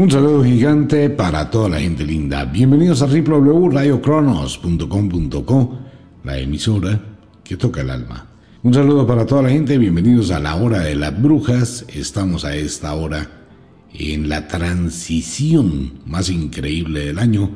Un saludo gigante para toda la gente linda. Bienvenidos a www.radiocronos.com.co, la emisora que toca el alma. Un saludo para toda la gente, bienvenidos a la hora de las brujas. Estamos a esta hora en la transición más increíble del año,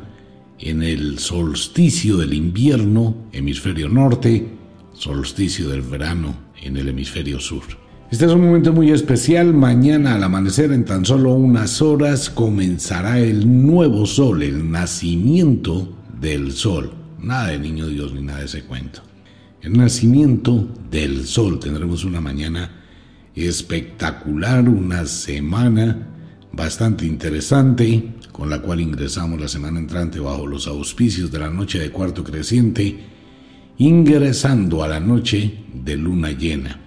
en el solsticio del invierno, hemisferio norte, solsticio del verano en el hemisferio sur. Este es un momento muy especial. Mañana al amanecer, en tan solo unas horas, comenzará el nuevo sol, el nacimiento del sol. Nada de niño Dios ni nada de ese cuento. El nacimiento del sol. Tendremos una mañana espectacular, una semana bastante interesante, con la cual ingresamos la semana entrante bajo los auspicios de la noche de cuarto creciente, ingresando a la noche de luna llena.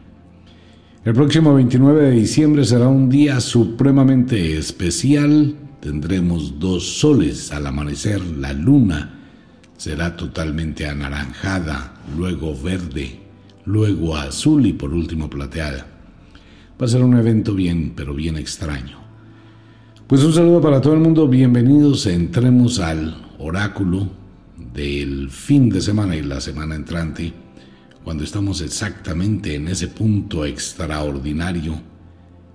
El próximo 29 de diciembre será un día supremamente especial. Tendremos dos soles al amanecer. La luna será totalmente anaranjada, luego verde, luego azul y por último plateada. Va a ser un evento bien, pero bien extraño. Pues un saludo para todo el mundo. Bienvenidos. Entremos al oráculo del fin de semana y la semana entrante cuando estamos exactamente en ese punto extraordinario,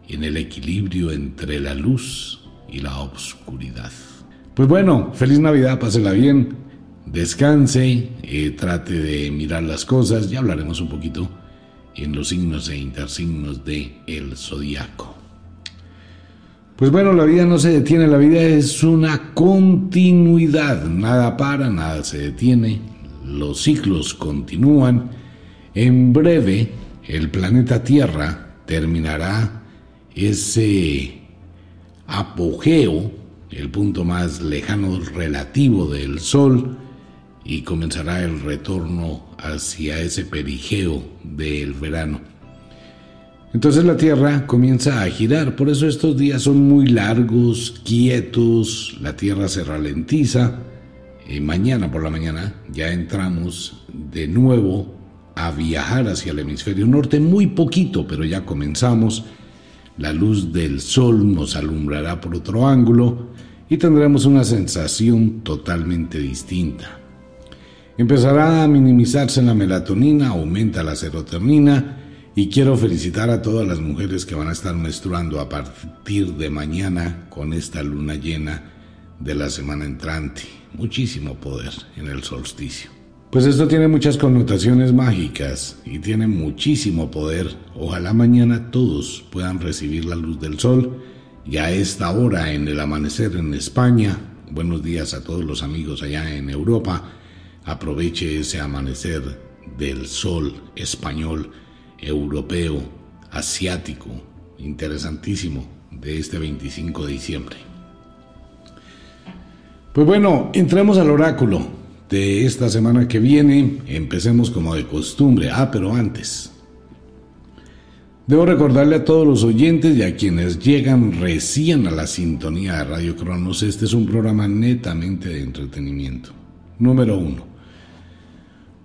en el equilibrio entre la luz y la oscuridad. Pues bueno, feliz Navidad, pásela bien, descanse, eh, trate de mirar las cosas, ya hablaremos un poquito en los signos e intersignos de el zodiaco. Pues bueno, la vida no se detiene, la vida es una continuidad, nada para, nada se detiene, los ciclos continúan en breve, el planeta Tierra terminará ese apogeo, el punto más lejano relativo del Sol, y comenzará el retorno hacia ese perigeo del verano. Entonces la Tierra comienza a girar, por eso estos días son muy largos, quietos, la Tierra se ralentiza. Y mañana por la mañana ya entramos de nuevo a viajar hacia el hemisferio norte, muy poquito, pero ya comenzamos. La luz del sol nos alumbrará por otro ángulo y tendremos una sensación totalmente distinta. Empezará a minimizarse la melatonina, aumenta la serotonina y quiero felicitar a todas las mujeres que van a estar menstruando a partir de mañana con esta luna llena de la semana entrante. Muchísimo poder en el solsticio. Pues esto tiene muchas connotaciones mágicas y tiene muchísimo poder. Ojalá mañana todos puedan recibir la luz del sol y a esta hora en el amanecer en España. Buenos días a todos los amigos allá en Europa. Aproveche ese amanecer del sol español, europeo, asiático, interesantísimo de este 25 de diciembre. Pues bueno, entremos al oráculo de esta semana que viene. Empecemos como de costumbre. Ah, pero antes. Debo recordarle a todos los oyentes y a quienes llegan recién a la sintonía de Radio Cronos, este es un programa netamente de entretenimiento. Número uno.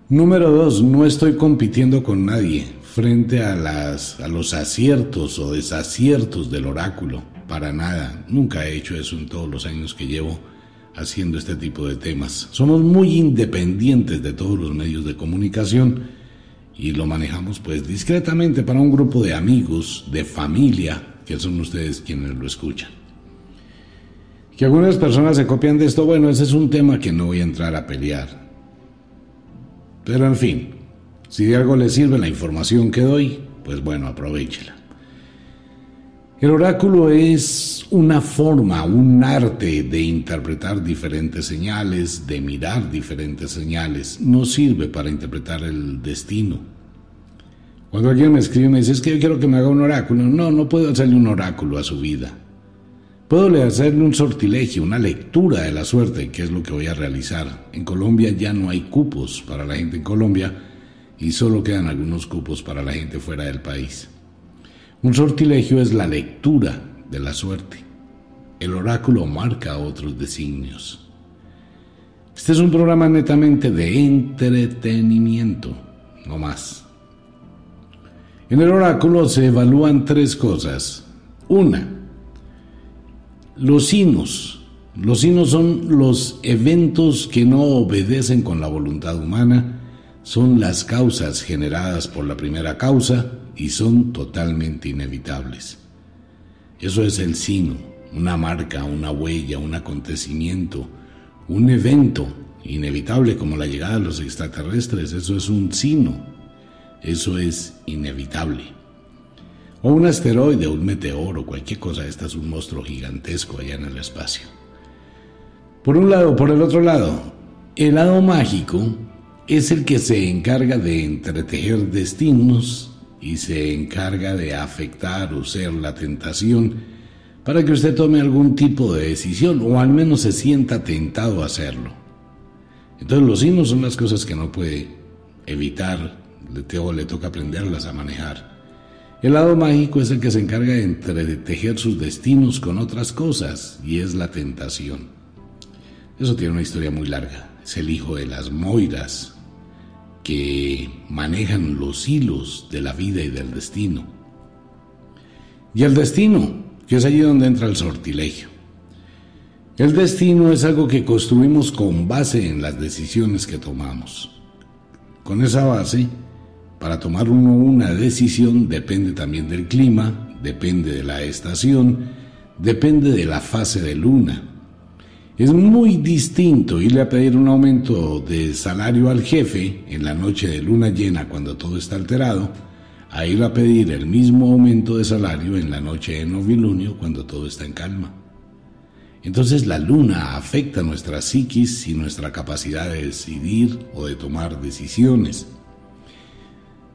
Número dos, no estoy compitiendo con nadie frente a, las, a los aciertos o desaciertos del oráculo. Para nada. Nunca he hecho eso en todos los años que llevo haciendo este tipo de temas. Somos muy independientes de todos los medios de comunicación y lo manejamos pues discretamente para un grupo de amigos, de familia, que son ustedes quienes lo escuchan. Que algunas personas se copian de esto, bueno, ese es un tema que no voy a entrar a pelear. Pero en fin, si de algo le sirve la información que doy, pues bueno, aprovechela. El oráculo es una forma, un arte de interpretar diferentes señales, de mirar diferentes señales. No sirve para interpretar el destino. Cuando alguien me escribe y me dice, es que yo quiero que me haga un oráculo. No, no puedo hacerle un oráculo a su vida. Puedo hacerle un sortilegio, una lectura de la suerte, que es lo que voy a realizar. En Colombia ya no hay cupos para la gente en Colombia y solo quedan algunos cupos para la gente fuera del país. Un sortilegio es la lectura de la suerte. El oráculo marca otros designios. Este es un programa netamente de entretenimiento, no más. En el oráculo se evalúan tres cosas. Una, Los sinos. Los sinos son los eventos que no obedecen con la voluntad humana, son las causas generadas por la primera causa y son totalmente inevitables. Eso es el sino, una marca, una huella, un acontecimiento, un evento inevitable como la llegada de los extraterrestres. Eso es un sino, eso es inevitable. O un asteroide, un meteoro, cualquier cosa, esta es un monstruo gigantesco allá en el espacio. Por un lado, por el otro lado, el lado mágico es el que se encarga de entretejer destinos y se encarga de afectar o ser la tentación para que usted tome algún tipo de decisión o al menos se sienta tentado a hacerlo. Entonces los signos son las cosas que no puede evitar, le, le toca aprenderlas a manejar. El lado mágico es el que se encarga de entretejer sus destinos con otras cosas y es la tentación. Eso tiene una historia muy larga. Es el hijo de las Moiras que manejan los hilos de la vida y del destino. Y el destino, que es allí donde entra el sortilegio. El destino es algo que construimos con base en las decisiones que tomamos. Con esa base para tomar uno una decisión depende también del clima, depende de la estación, depende de la fase de luna. Es muy distinto irle a pedir un aumento de salario al jefe en la noche de luna llena cuando todo está alterado, a ir a pedir el mismo aumento de salario en la noche de novilunio cuando todo está en calma. Entonces la luna afecta nuestra psiquis y nuestra capacidad de decidir o de tomar decisiones.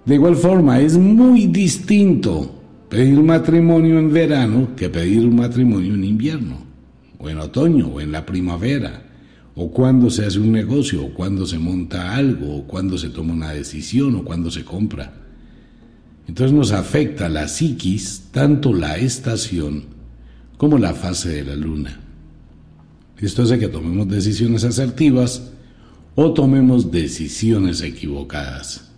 De igual forma, es muy distinto pedir matrimonio en verano que pedir un matrimonio en invierno, o en otoño, o en la primavera, o cuando se hace un negocio, o cuando se monta algo, o cuando se toma una decisión, o cuando se compra. Entonces nos afecta la psiquis, tanto la estación como la fase de la luna. Esto hace que tomemos decisiones asertivas o tomemos decisiones equivocadas.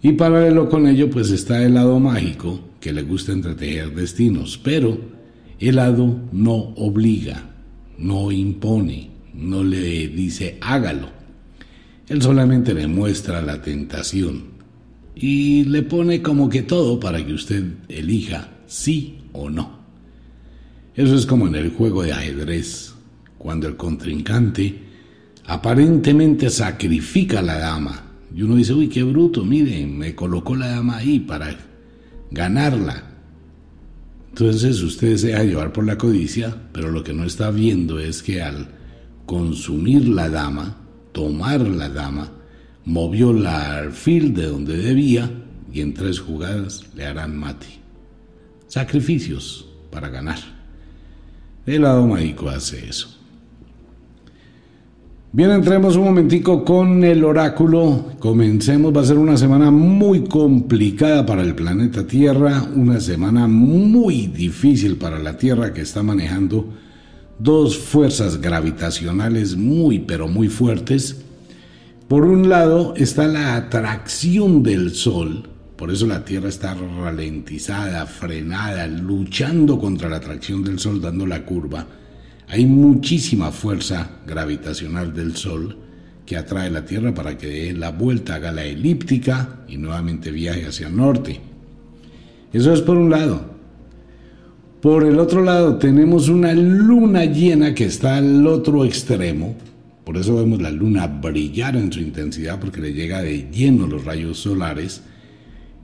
Y paralelo con ello, pues está el lado mágico, que le gusta entretejer destinos, pero el lado no obliga, no impone, no le dice hágalo. Él solamente le muestra la tentación y le pone como que todo para que usted elija sí o no. Eso es como en el juego de ajedrez, cuando el contrincante aparentemente sacrifica a la dama y uno dice, uy, qué bruto, mire, me colocó la dama ahí para ganarla. Entonces usted se deja llevar por la codicia, pero lo que no está viendo es que al consumir la dama, tomar la dama, movió la alfil de donde debía y en tres jugadas le harán mate. Sacrificios para ganar. El lado mágico hace eso. Bien, entremos un momentico con el oráculo. Comencemos, va a ser una semana muy complicada para el planeta Tierra, una semana muy difícil para la Tierra que está manejando dos fuerzas gravitacionales muy pero muy fuertes. Por un lado está la atracción del Sol, por eso la Tierra está ralentizada, frenada, luchando contra la atracción del Sol, dando la curva hay muchísima fuerza gravitacional del Sol que atrae la Tierra para que dé la vuelta, haga la elíptica y nuevamente viaje hacia el norte. Eso es por un lado. Por el otro lado tenemos una luna llena que está al otro extremo. Por eso vemos la luna brillar en su intensidad porque le llega de lleno los rayos solares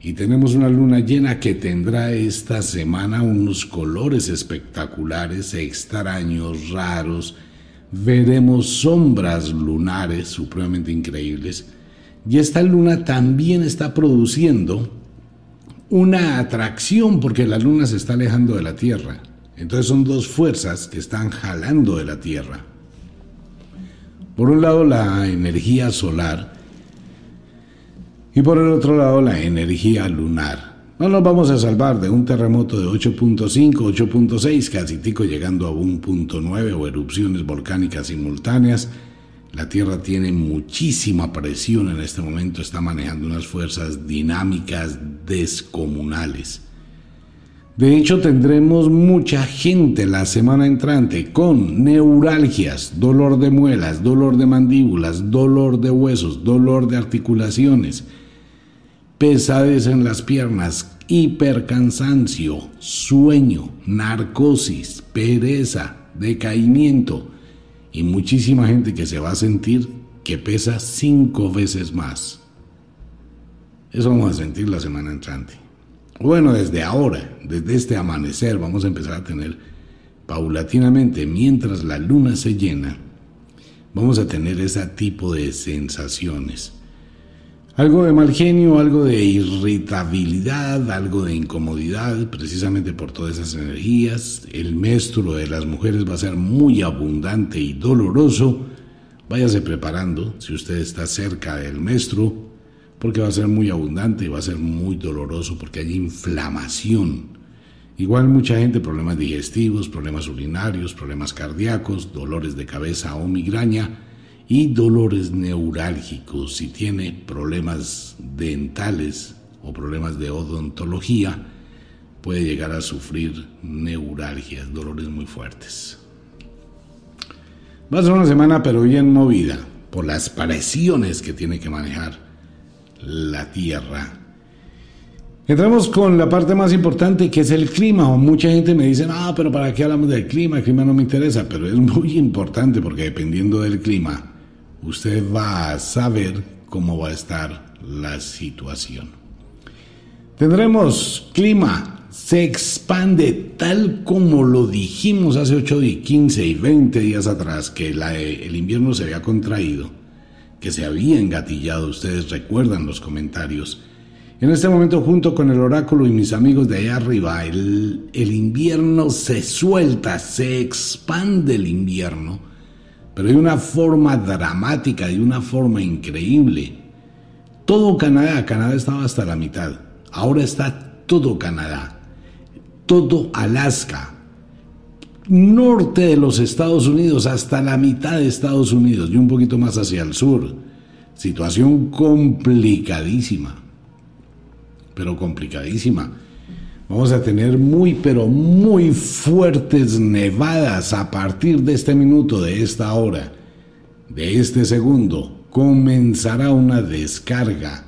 y tenemos una luna llena que tendrá esta semana unos colores espectaculares, extraños, raros. Veremos sombras lunares supremamente increíbles. Y esta luna también está produciendo una atracción porque la luna se está alejando de la Tierra. Entonces son dos fuerzas que están jalando de la Tierra. Por un lado la energía solar y por el otro lado la energía lunar. No nos vamos a salvar de un terremoto de 8.5, 8.6, casi tico llegando a 1.9 o erupciones volcánicas simultáneas. La Tierra tiene muchísima presión en este momento, está manejando unas fuerzas dinámicas descomunales. De hecho, tendremos mucha gente la semana entrante con neuralgias, dolor de muelas, dolor de mandíbulas, dolor de huesos, dolor de articulaciones, pesadez en las piernas, hipercansancio, sueño, narcosis, pereza, decaimiento y muchísima gente que se va a sentir que pesa cinco veces más. Eso vamos a sentir la semana entrante. Bueno, desde ahora, desde este amanecer, vamos a empezar a tener paulatinamente, mientras la luna se llena, vamos a tener ese tipo de sensaciones. Algo de mal genio, algo de irritabilidad, algo de incomodidad, precisamente por todas esas energías. El menstruo de las mujeres va a ser muy abundante y doloroso. Váyase preparando si usted está cerca del menstruo porque va a ser muy abundante y va a ser muy doloroso porque hay inflamación. Igual mucha gente, problemas digestivos, problemas urinarios, problemas cardíacos, dolores de cabeza o migraña y dolores neurálgicos. Si tiene problemas dentales o problemas de odontología, puede llegar a sufrir neuralgias, dolores muy fuertes. Va a ser una semana pero bien movida por las presiones que tiene que manejar la Tierra. Entramos con la parte más importante que es el clima. mucha gente me dice, ah, pero ¿para qué hablamos del clima? El clima no me interesa, pero es muy importante porque dependiendo del clima, usted va a saber cómo va a estar la situación. Tendremos clima, se expande tal como lo dijimos hace 8, 15 y 20 días atrás, que el invierno se había contraído que se había engatillado, ustedes recuerdan los comentarios. En este momento, junto con el oráculo y mis amigos de allá arriba, el, el invierno se suelta, se expande el invierno, pero de una forma dramática, de una forma increíble. Todo Canadá, Canadá estaba hasta la mitad, ahora está todo Canadá, todo Alaska, norte de los Estados Unidos hasta la mitad de Estados Unidos y un poquito más hacia el sur. Situación complicadísima, pero complicadísima. Vamos a tener muy, pero muy fuertes nevadas a partir de este minuto, de esta hora, de este segundo. Comenzará una descarga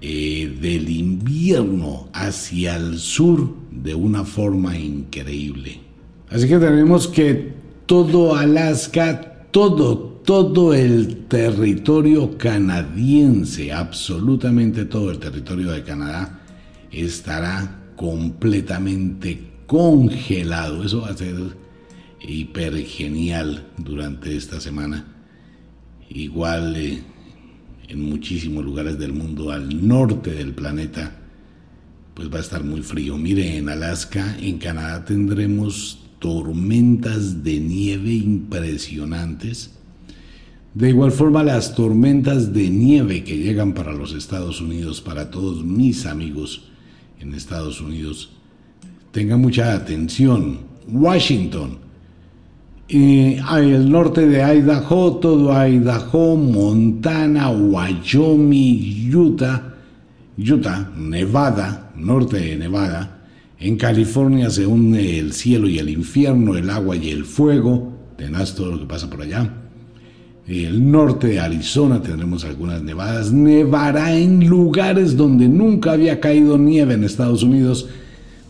eh, del invierno hacia el sur de una forma increíble. Así que tenemos que todo Alaska, todo, todo el territorio canadiense, absolutamente todo el territorio de Canadá, estará completamente congelado. Eso va a ser hiper genial durante esta semana. Igual eh, en muchísimos lugares del mundo al norte del planeta, pues va a estar muy frío. Mire, en Alaska, en Canadá tendremos tormentas de nieve impresionantes. De igual forma, las tormentas de nieve que llegan para los Estados Unidos, para todos mis amigos en Estados Unidos, tengan mucha atención. Washington, eh, el norte de Idaho, todo Idaho, Montana, Wyoming, Utah, Utah, Nevada, norte de Nevada, en California se une el cielo y el infierno, el agua y el fuego. Tenás todo lo que pasa por allá. El norte de Arizona tendremos algunas nevadas. Nevará en lugares donde nunca había caído nieve en Estados Unidos.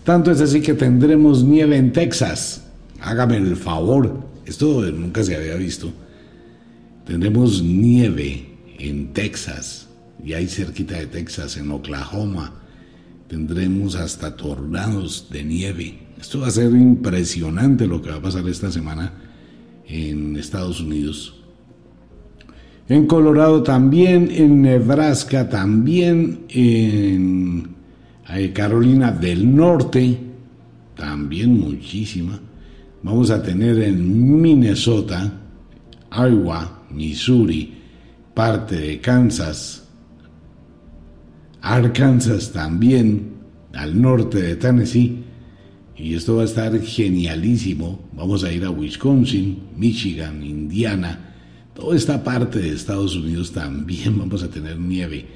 Tanto es así que tendremos nieve en Texas. Hágame el favor. Esto nunca se había visto. Tendremos nieve en Texas. Y ahí cerquita de Texas, en Oklahoma tendremos hasta tornados de nieve. Esto va a ser impresionante lo que va a pasar esta semana en Estados Unidos. En Colorado también, en Nebraska también, en eh, Carolina del Norte también muchísima. Vamos a tener en Minnesota, Iowa, Missouri, parte de Kansas, Arkansas también, al norte de Tennessee. Y esto va a estar genialísimo. Vamos a ir a Wisconsin, Michigan, Indiana. Toda esta parte de Estados Unidos también vamos a tener nieve.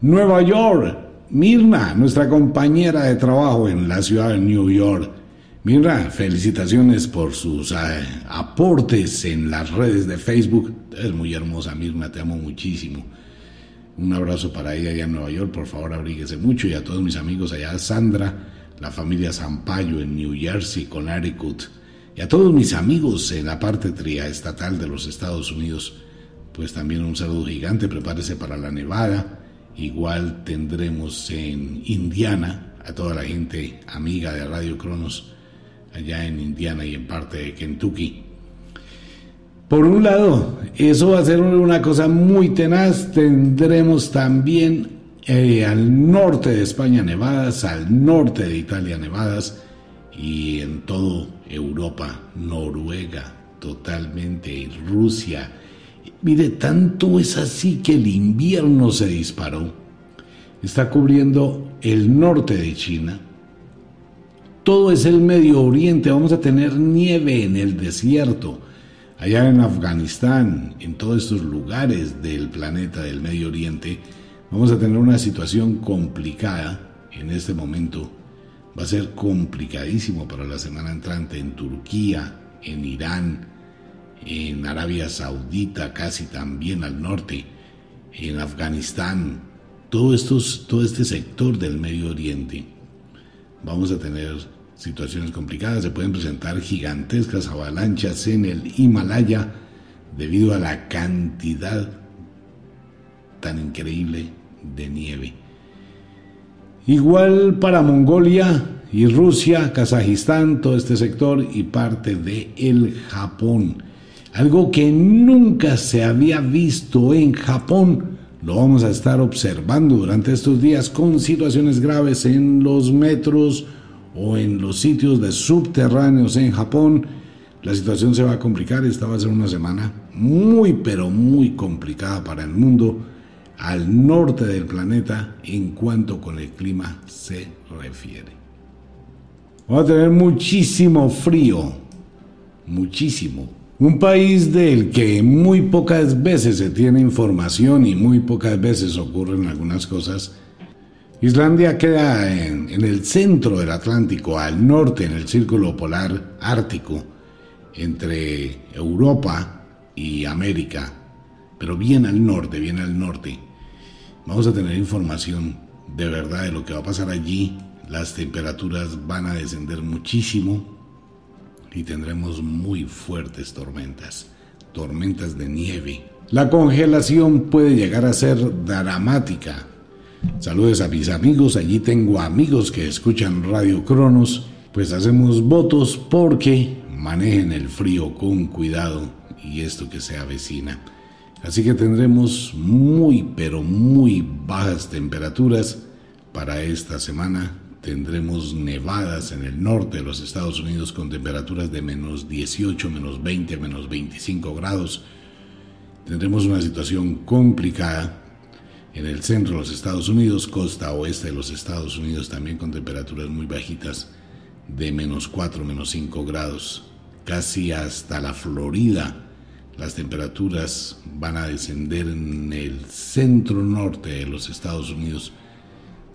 Nueva York, Mirna, nuestra compañera de trabajo en la ciudad de New York. Mirna, felicitaciones por sus eh, aportes en las redes de Facebook. Es muy hermosa, Mirna, te amo muchísimo. Un abrazo para ella allá en Nueva York, por favor abríguese mucho y a todos mis amigos allá, Sandra, la familia Zampayo en New Jersey, Connecticut, y a todos mis amigos en la parte triestatal de los Estados Unidos, pues también un saludo gigante, prepárese para la nevada, igual tendremos en Indiana a toda la gente amiga de Radio Cronos allá en Indiana y en parte de Kentucky. Por un lado, eso va a ser una cosa muy tenaz. Tendremos también eh, al norte de España nevadas, al norte de Italia nevadas y en todo Europa, Noruega totalmente, y Rusia. Mire, tanto es así que el invierno se disparó. Está cubriendo el norte de China. Todo es el Medio Oriente. Vamos a tener nieve en el desierto allá en Afganistán, en todos estos lugares del planeta del Medio Oriente, vamos a tener una situación complicada en este momento. Va a ser complicadísimo para la semana entrante en Turquía, en Irán, en Arabia Saudita, casi también al norte, en Afganistán, todo, estos, todo este sector del Medio Oriente. Vamos a tener situaciones complicadas, se pueden presentar gigantescas avalanchas en el Himalaya debido a la cantidad tan increíble de nieve. Igual para Mongolia y Rusia, Kazajistán, todo este sector y parte de el Japón. Algo que nunca se había visto en Japón. Lo vamos a estar observando durante estos días con situaciones graves en los metros, o en los sitios de subterráneos en Japón, la situación se va a complicar. Esta va a ser una semana muy, pero muy complicada para el mundo al norte del planeta en cuanto con el clima se refiere. Va a tener muchísimo frío, muchísimo. Un país del que muy pocas veces se tiene información y muy pocas veces ocurren algunas cosas Islandia queda en, el centro del Atlántico, al norte, en el círculo polar ártico, entre Europa y América, pero bien al norte, bien al norte. Vamos a tener información de verdad de lo que va a pasar allí. Las temperaturas van a descender muchísimo y tendremos muy fuertes tormentas, tormentas de nieve. La congelación puede llegar a ser dramática Saludos a mis amigos, allí tengo amigos que escuchan Radio Cronos, pues hacemos votos porque manejen el frío con cuidado y esto que se avecina. Así que tendremos muy pero muy bajas temperaturas para esta semana. Tendremos nevadas en el norte de los Estados Unidos con temperaturas de menos 18, menos 20, menos 25 grados. Tendremos una situación complicada en el centro de los Estados Unidos, costa oeste de los Estados Unidos también con temperaturas muy bajitas de menos 4, menos 5 grados, casi hasta la Florida. Las temperaturas van a descender en el centro norte de los Estados Unidos.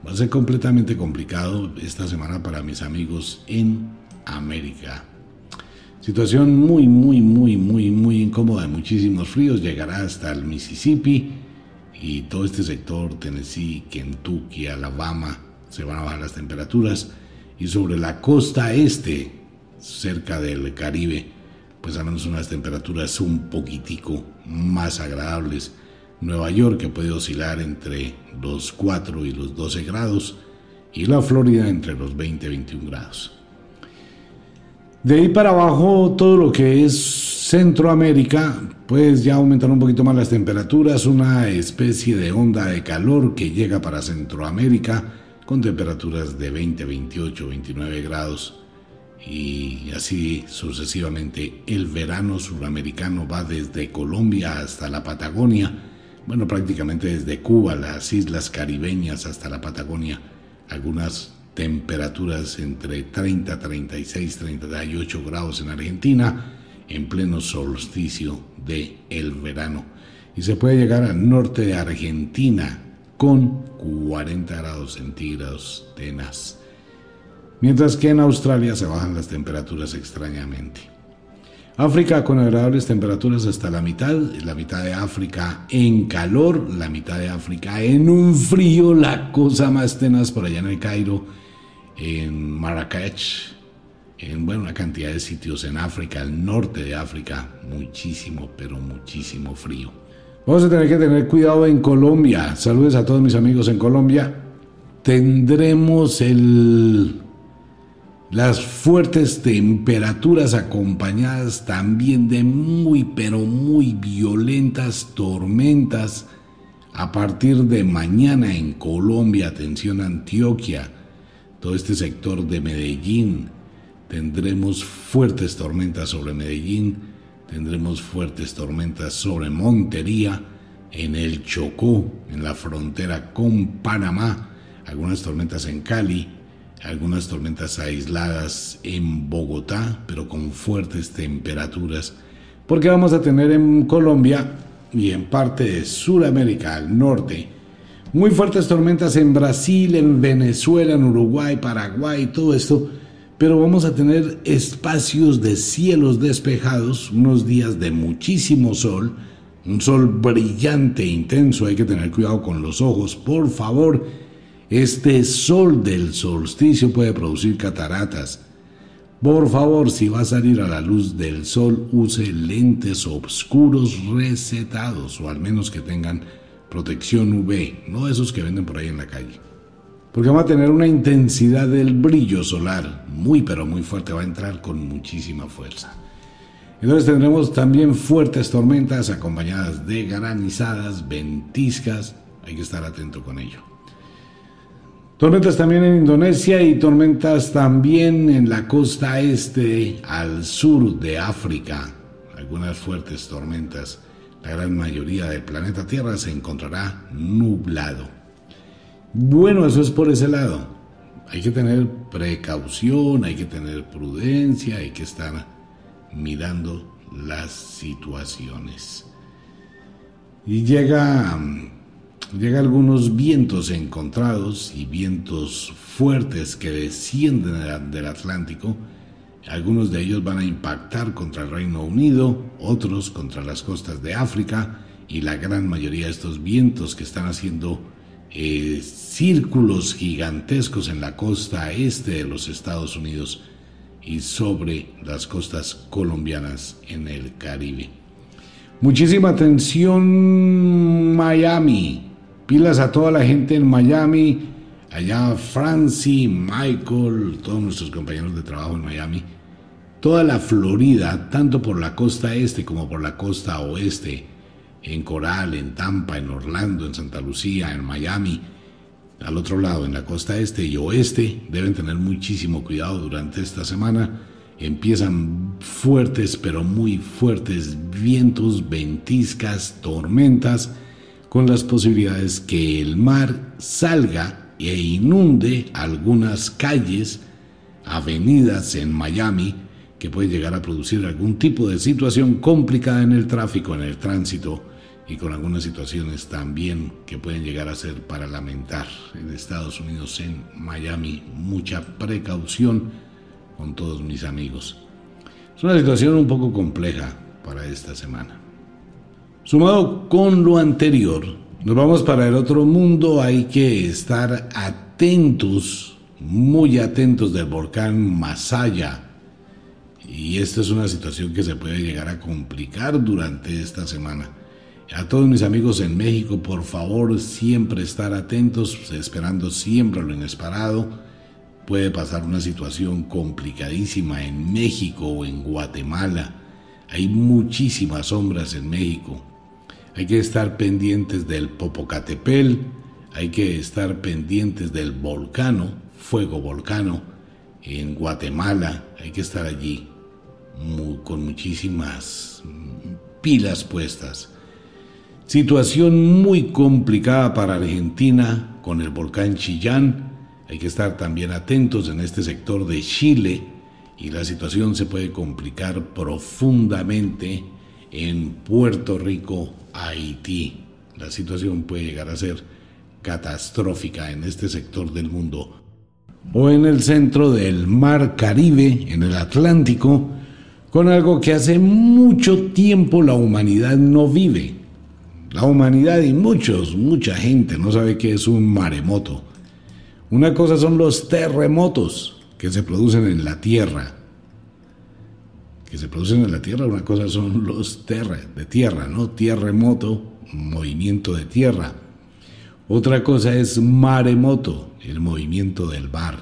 Va a ser completamente complicado esta semana para mis amigos en América. Situación muy, muy, muy, muy, muy incómoda, muchísimos fríos. Llegará hasta el Mississippi y todo este sector, Tennessee, Kentucky, Alabama, se van a bajar las temperaturas. Y sobre la costa este, cerca del Caribe, pues al menos unas temperaturas un poquitico más agradables. Nueva York que puede oscilar entre los 4 y los 12 grados y la Florida entre los 20 y 21 grados. De ahí para abajo todo lo que es Centroamérica, pues ya aumentaron un poquito más las temperaturas, una especie de onda de calor que llega para Centroamérica con temperaturas de 20, 28, 29 grados y así sucesivamente. El verano suramericano va desde Colombia hasta la Patagonia, bueno, prácticamente desde Cuba, las islas caribeñas hasta la Patagonia, algunas temperaturas entre 30, 36, 38 grados en Argentina, en pleno solsticio de el verano. Y se puede llegar al norte de Argentina, con 40 grados centígrados tenaz. Mientras que en Australia se bajan las temperaturas extrañamente. África con agradables temperaturas hasta la mitad, la mitad de África en calor, la mitad de África en un frío, la cosa más tenaz por allá en el Cairo, en Marrakech, en bueno, una cantidad de sitios en África, el norte de África, muchísimo, pero muchísimo frío. Vamos a tener que tener cuidado en Colombia. Saludos a todos mis amigos en Colombia. Tendremos el las fuertes temperaturas acompañadas también de muy pero muy violentas tormentas a partir de mañana en Colombia, atención Antioquia, todo este sector de Medellín, tendremos fuertes tormentas sobre Medellín, tendremos fuertes tormentas sobre Montería, en el Chocó, en la frontera con Panamá, algunas tormentas en Cali, algunas tormentas aisladas en Bogotá, pero con fuertes temperaturas, porque vamos a tener en Colombia y en parte de Sudamérica al norte, muy fuertes tormentas en Brasil, en Venezuela, en Uruguay, Paraguay, todo esto, pero vamos a tener espacios de cielos despejados, unos días de muchísimo sol, un sol brillante, intenso, hay que tener cuidado con los ojos, por favor, este sol del solsticio puede producir cataratas. Por favor, si va a salir a la luz del sol, use lentes oscuros recetados o al menos que tengan protección UV, no esos que venden por ahí en la calle. Porque va a tener una intensidad del brillo solar muy pero muy fuerte, va a entrar con muchísima fuerza. Entonces tendremos también fuertes tormentas acompañadas de granizadas, ventiscas, hay que estar atento con ello. Tormentas también en Indonesia y tormentas también en la costa este al sur de África. Algunas fuertes tormentas. La gran mayoría del planeta Tierra se encontrará nublado. Bueno, eso es por ese lado. Hay que tener precaución, hay que tener prudencia, hay que estar mirando las situaciones. Y llega llega algunos vientos encontrados y vientos fuertes que descienden del Atlántico. Algunos de ellos van a impactar contra el Reino Unido, otros contra las costas de África y la gran mayoría de estos vientos que están haciendo eh, círculos gigantescos en la costa este de los Estados Unidos y sobre las costas colombianas en el Caribe. Muchísima atención Miami. Pilas a toda la gente en Miami, allá Francie, Michael, todos nuestros compañeros de trabajo en Miami, toda la Florida, tanto por la costa este como por la costa oeste, en Coral, en Tampa, en Orlando, en Santa Lucía, en Miami, al otro lado, en la costa este y oeste, deben tener muchísimo cuidado durante esta semana. Empiezan fuertes, pero muy fuertes vientos, ventiscas, tormentas con las posibilidades que el mar salga e inunde algunas calles, avenidas en Miami, que puede llegar a producir algún tipo de situación complicada en el tráfico, en el tránsito y con algunas situaciones también que pueden llegar a ser para lamentar en Estados Unidos, en Miami. Mucha precaución con todos mis amigos. Es una situación un poco compleja para esta semana. Sumado con lo anterior, nos vamos para el otro mundo, hay que estar atentos, muy atentos del volcán Masaya. Y esta es una situación que se puede llegar a complicar durante esta semana. A todos mis amigos en México, por favor, siempre estar atentos, esperando siempre lo inesperado. Puede pasar una situación complicadísima en México o en Guatemala. Hay muchísimas sombras en México hay que estar pendientes del Popocatepel, hay que estar pendientes del volcano, fuego volcano, en Guatemala, hay que estar allí con muchísimas pilas puestas. Situación muy complicada para Argentina con el volcán Chillán. Hay que estar también atentos en este sector de Chile y la situación se puede complicar profundamente en Puerto Rico, Haití. La situación puede llegar a ser catastrófica en este sector del mundo. O en el centro del mar Caribe, en el Atlántico, con algo que hace mucho tiempo la humanidad no vive. La humanidad y muchos, mucha gente no sabe qué es un maremoto. Una cosa son los terremotos que se producen en la Tierra. Que se producen en la Tierra, una cosa son los terra, de tierra, ¿no? Tierremoto, movimiento de tierra. Otra cosa es maremoto, el movimiento del mar.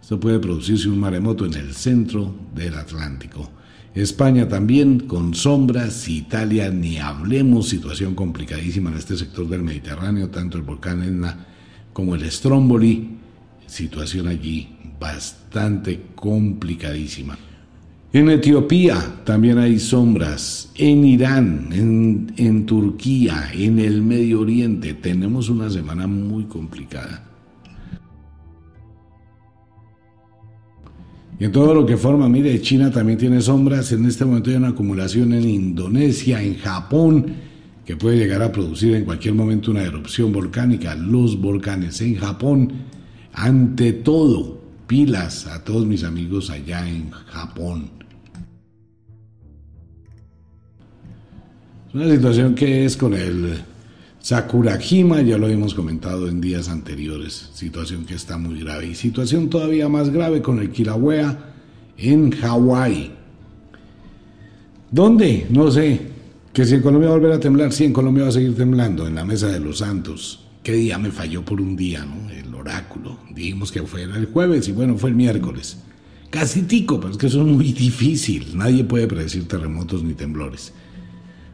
Esto puede producirse un maremoto en el centro del Atlántico. España también con sombras, Italia ni hablemos, situación complicadísima en este sector del Mediterráneo, tanto el volcán Etna como el Stromboli, situación allí bastante complicadísima. En Etiopía también hay sombras, en Irán, en, Turquía, en el Medio Oriente, tenemos una semana muy complicada. Y en todo lo que forma, mire, China también tiene sombras. En este momento hay una acumulación en Indonesia, en Japón, que puede llegar a producir en cualquier momento una erupción volcánica. Los volcanes en Japón, ante todo, pilas a todos mis amigos allá en Japón. Una situación que es con el Sakurajima, ya lo hemos comentado en días anteriores, situación que está muy grave. Y situación todavía más grave con el Kilauea en Hawái. ¿Dónde? No sé. Que si en Colombia va a volver a temblar, sí, en Colombia va a seguir temblando, en la Mesa de los Santos. ¿Qué día me falló por un día, no? El oráculo. Dijimos que fue el jueves y bueno, fue el miércoles. Casi tico, pero es que eso es muy difícil. Nadie puede predecir terremotos ni temblores.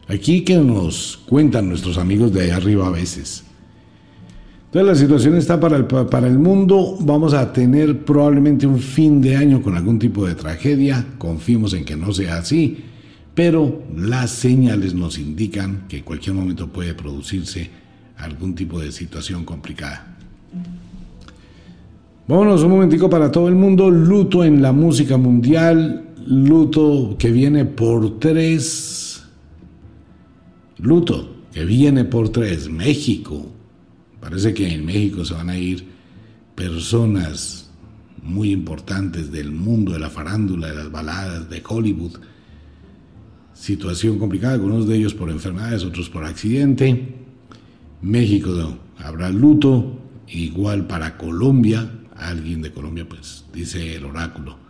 Aquí que nos cuentan nuestros amigos de ahí arriba a veces. Entonces la situación está para el, para el mundo. Vamos a tener probablemente un fin de año con algún tipo de tragedia. Confiemos en que no sea así. Pero las señales nos indican que en cualquier momento puede producirse algún tipo de situación complicada. Vámonos un momentico para todo el mundo. Luto en la música mundial. Luto que viene por tres luto que viene por tres, México. Parece que en México se van a ir personas muy importantes del mundo de la farándula, de las baladas, de Hollywood. Situación complicada, algunos de ellos por enfermedades, otros por accidente. México habrá luto, igual para Colombia, alguien de Colombia pues dice el oráculo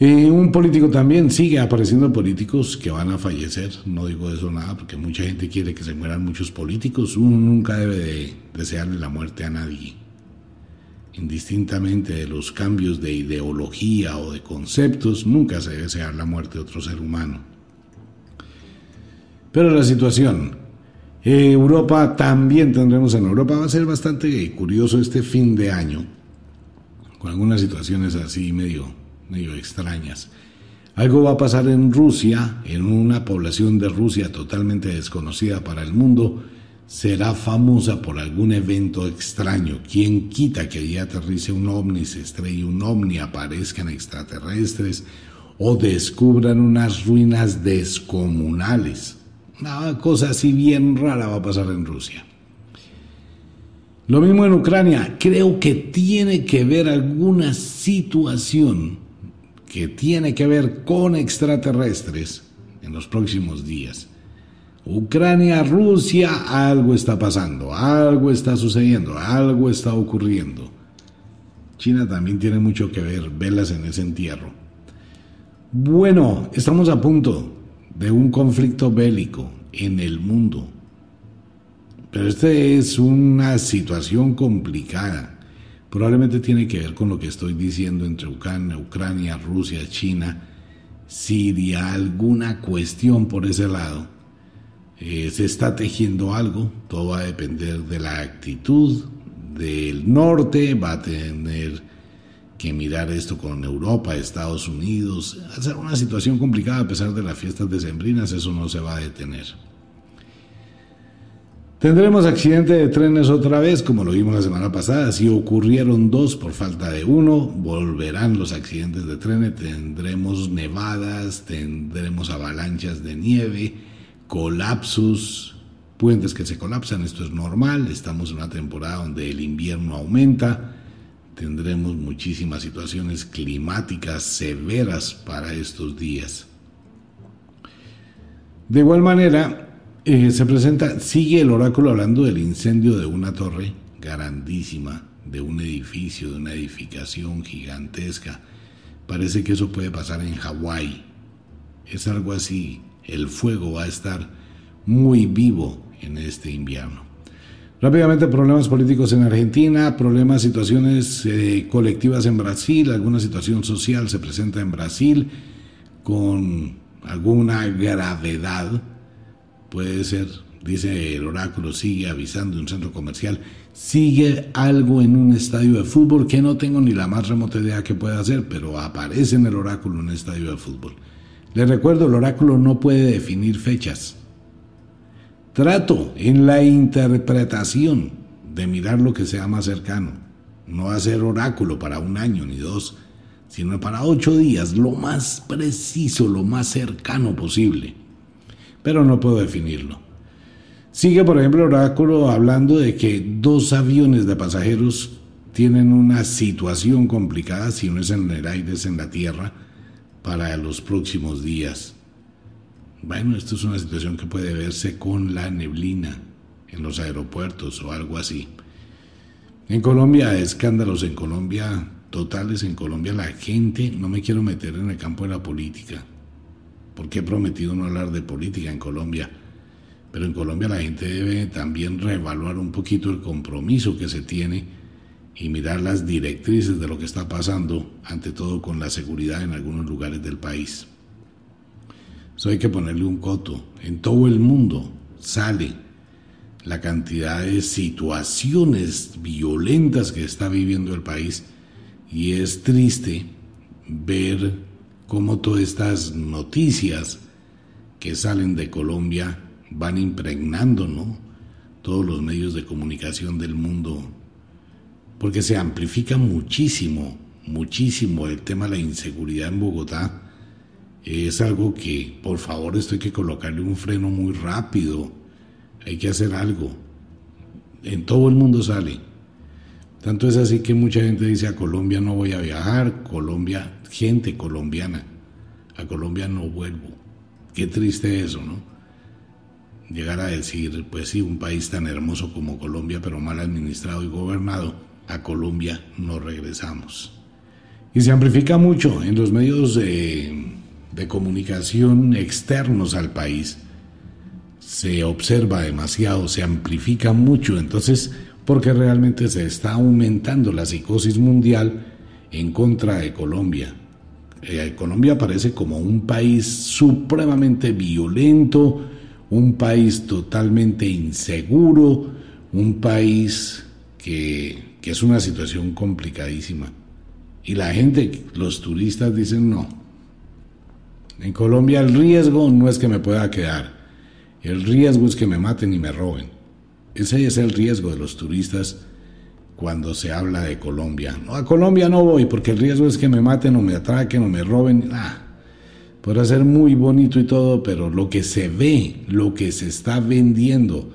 un político también sigue apareciendo políticos que van a fallecer. No digo eso nada porque mucha gente quiere que se mueran muchos políticos. Uno nunca debe de desearle la muerte a nadie. Indistintamente de los cambios de ideología o de conceptos, nunca se debe desear la muerte de otro ser humano. Pero la situación. Europa también tendremos en Europa. Va a ser bastante curioso este fin de año. Con algunas situaciones así medio medio extrañas. Algo va a pasar en Rusia, en una población de Rusia totalmente desconocida para el mundo, será famosa por algún evento extraño. ¿Quién quita que allí aterrice un ovni, se estrelle un ovni, aparezcan extraterrestres o descubran unas ruinas descomunales? Una cosa así bien rara va a pasar en Rusia. Lo mismo en Ucrania. Creo que tiene que ver alguna situación que tiene que ver con extraterrestres en los próximos días. Ucrania, Rusia, algo está pasando, algo está sucediendo, algo está ocurriendo. China también tiene mucho que ver, velas en ese entierro. Bueno, estamos a punto de un conflicto bélico en el mundo. Pero esta es una situación complicada probablemente tiene que ver con lo que estoy diciendo entre Ucrania, Ucrania, Rusia, China, Siria, alguna cuestión por ese lado. Eh, se está tejiendo algo, todo va a depender de la actitud del norte, va a tener que mirar esto con Europa, Estados Unidos, hacer una situación complicada a pesar de las fiestas decembrinas, eso no se va a detener. Tendremos accidente de trenes otra vez, como lo vimos la semana pasada. Si ocurrieron dos por falta de uno, volverán los accidentes de trenes. Tendremos nevadas, tendremos avalanchas de nieve, colapsos, puentes que se colapsan, esto es normal, estamos en una temporada donde el invierno aumenta, tendremos muchísimas situaciones climáticas severas para estos días. De igual manera, eh, se presenta, sigue el oráculo hablando del incendio de una torre grandísima, de un edificio, de una edificación gigantesca. Parece que eso puede pasar en Hawái. Es algo así. El fuego va a estar muy vivo en este invierno. Rápidamente, problemas políticos en Argentina, problemas, situaciones eh, colectivas en Brasil, alguna situación social se presenta en Brasil con alguna gravedad. Puede ser, dice el oráculo, sigue avisando un centro comercial, sigue algo en un estadio de fútbol que no tengo ni la más remota idea que pueda hacer, pero aparece en el oráculo un estadio de fútbol. Les recuerdo, el oráculo no puede definir fechas Trato en la interpretación de mirar lo que sea más cercano. No hacer oráculo para un año ni dos, sino para ocho días, lo más preciso, lo más cercano posible. Pero no puedo definirlo. Sigue, por ejemplo, oráculo hablando de que dos aviones de pasajeros tienen una situación complicada, si no es en el aire, es en la tierra, para los próximos días. Bueno, esto es una situación que puede verse con la neblina en los aeropuertos o algo así. En Colombia, escándalos en Colombia, totales en Colombia, la gente, no me quiero meter en el campo de la política, porque he prometido no hablar de política en Colombia, pero en Colombia la gente debe también reevaluar un poquito el compromiso que se tiene y mirar las directrices de lo que está pasando, ante todo con la seguridad en algunos lugares del país. Eso hay que ponerle un coto. En todo el mundo sale la cantidad de situaciones violentas que está viviendo el país y es triste ver cómo todas estas noticias que salen de Colombia van impregnando, ¿no? Todos los medios de comunicación del mundo, porque se amplifica muchísimo, muchísimo el tema de la inseguridad en Bogotá es algo que, por favor, esto hay que colocarle un freno muy rápido. Hay que hacer algo. En todo el mundo sale. Tanto es así que mucha gente dice a Colombia no voy a viajar, Colombia, gente colombiana, a Colombia no vuelvo. Qué triste eso, ¿no? Llegar a decir, pues sí, un país tan hermoso como Colombia, pero mal administrado y gobernado, a Colombia no regresamos. Y se amplifica mucho en los medios de de comunicación externos al país se observa demasiado, se amplifica mucho, entonces, porque realmente se está aumentando la psicosis mundial en contra de Colombia. Eh, Colombia parece como un país supremamente violento, un país totalmente inseguro, un país que, que es una situación complicadísima. Y la gente, los turistas dicen no, en Colombia el riesgo no es que me pueda quedar, el riesgo es que me maten y me roben. Ese es el riesgo de los turistas cuando se habla de Colombia. No, a Colombia no voy porque el riesgo es que me maten o me atraquen o me roben. Ah, podrá ser muy bonito y todo, pero lo que se ve, lo que se está vendiendo,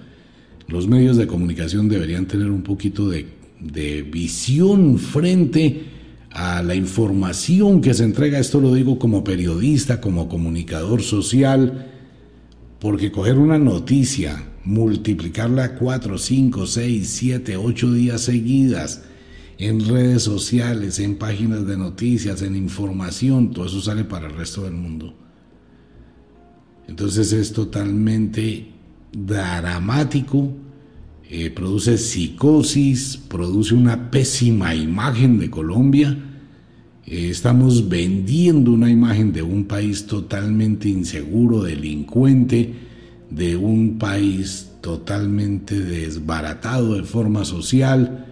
los medios de comunicación deberían tener un poquito de, de visión frente a la información que se entrega, esto lo digo como periodista, como comunicador social, porque coger una noticia, multiplicarla cuatro, cinco, seis, siete, ocho días seguidas en redes sociales, en páginas de noticias, en información, todo eso sale para el resto del mundo. Entonces es totalmente dramático, eh, produce psicosis, produce una pésima imagen de Colombia. Eh, estamos vendiendo una imagen de un país totalmente inseguro, delincuente, de un país totalmente desbaratado de forma social.